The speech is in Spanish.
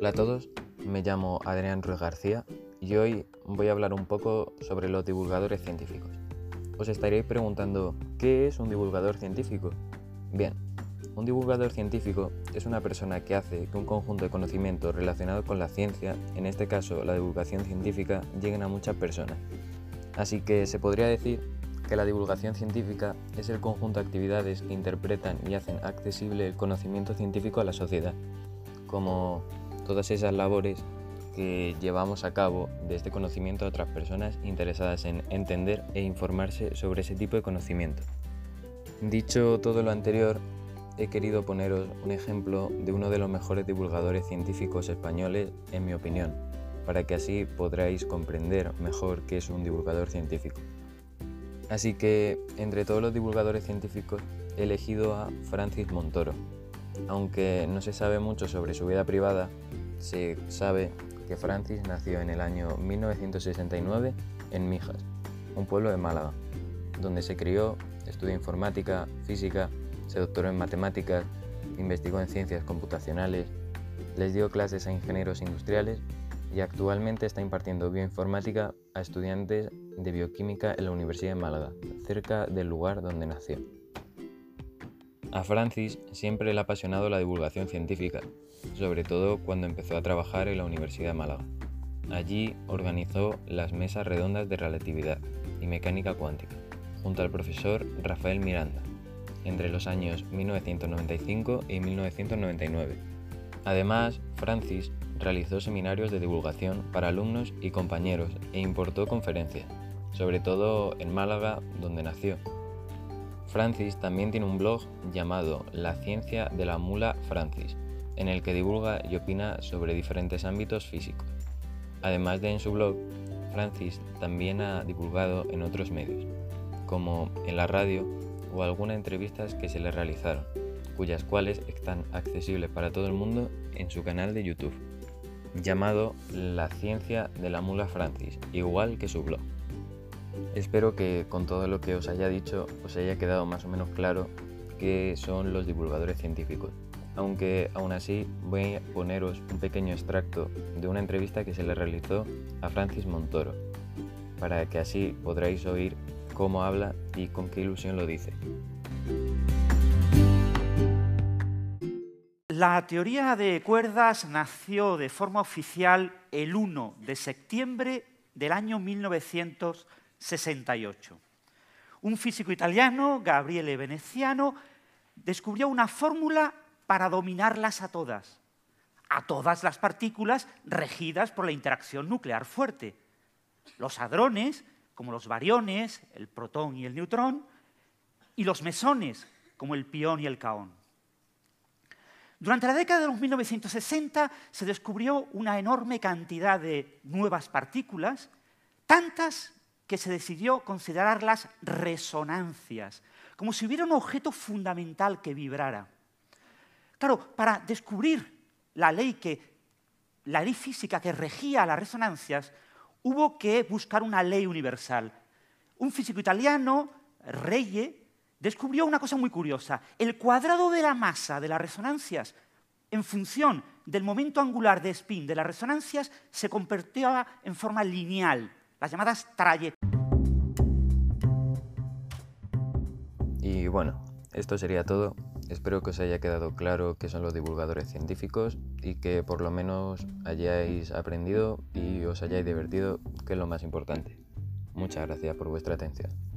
Hola a todos, me llamo Adrián Ruiz García y hoy voy a hablar un poco sobre los divulgadores científicos. Os estaréis preguntando, ¿qué es un divulgador científico? Bien, un divulgador científico es una persona que hace que un conjunto de conocimientos relacionados con la ciencia, en este caso la divulgación científica, lleguen a muchas personas. Así que se podría decir que la divulgación científica es el conjunto de actividades que interpretan y hacen accesible el conocimiento científico a la sociedad, como todas esas labores que llevamos a cabo de este conocimiento a otras personas interesadas en entender e informarse sobre ese tipo de conocimiento. Dicho todo lo anterior, he querido poneros un ejemplo de uno de los mejores divulgadores científicos españoles, en mi opinión, para que así podráis comprender mejor qué es un divulgador científico. Así que, entre todos los divulgadores científicos, he elegido a Francis Montoro. Aunque no se sabe mucho sobre su vida privada, se sabe que Francis nació en el año 1969 en Mijas, un pueblo de Málaga, donde se crió, estudió informática, física, se doctoró en matemáticas, investigó en ciencias computacionales, les dio clases a ingenieros industriales y actualmente está impartiendo bioinformática a estudiantes de bioquímica en la Universidad de Málaga, cerca del lugar donde nació. A Francis siempre le ha apasionado la divulgación científica, sobre todo cuando empezó a trabajar en la Universidad de Málaga. Allí organizó las mesas redondas de relatividad y mecánica cuántica, junto al profesor Rafael Miranda, entre los años 1995 y 1999. Además, Francis realizó seminarios de divulgación para alumnos y compañeros e importó conferencias, sobre todo en Málaga, donde nació. Francis también tiene un blog llamado La ciencia de la mula Francis, en el que divulga y opina sobre diferentes ámbitos físicos. Además de en su blog, Francis también ha divulgado en otros medios, como en la radio o algunas entrevistas que se le realizaron, cuyas cuales están accesibles para todo el mundo en su canal de YouTube llamado La ciencia de la mula Francis, igual que su blog. Espero que con todo lo que os haya dicho os haya quedado más o menos claro qué son los divulgadores científicos, aunque aún así voy a poneros un pequeño extracto de una entrevista que se le realizó a Francis Montoro, para que así podréis oír cómo habla y con qué ilusión lo dice. La teoría de cuerdas nació de forma oficial el 1 de septiembre del año 1968. Un físico italiano, Gabriele Veneziano, descubrió una fórmula para dominarlas a todas, a todas las partículas regidas por la interacción nuclear fuerte. Los hadrones, como los bariones, el protón y el neutrón, y los mesones, como el pión y el caón. Durante la década de los 1960 se descubrió una enorme cantidad de nuevas partículas, tantas que se decidió considerarlas resonancias, como si hubiera un objeto fundamental que vibrara. Claro, para descubrir la ley, que, la ley física que regía las resonancias, hubo que buscar una ley universal. Un físico italiano, Reye, descubrió una cosa muy curiosa. El cuadrado de la masa de las resonancias, en función del momento angular de spin de las resonancias, se convertía en forma lineal, las llamadas trayectorias. Bueno, esto sería todo. Espero que os haya quedado claro qué son los divulgadores científicos y que por lo menos hayáis aprendido y os hayáis divertido, que es lo más importante. Muchas gracias por vuestra atención.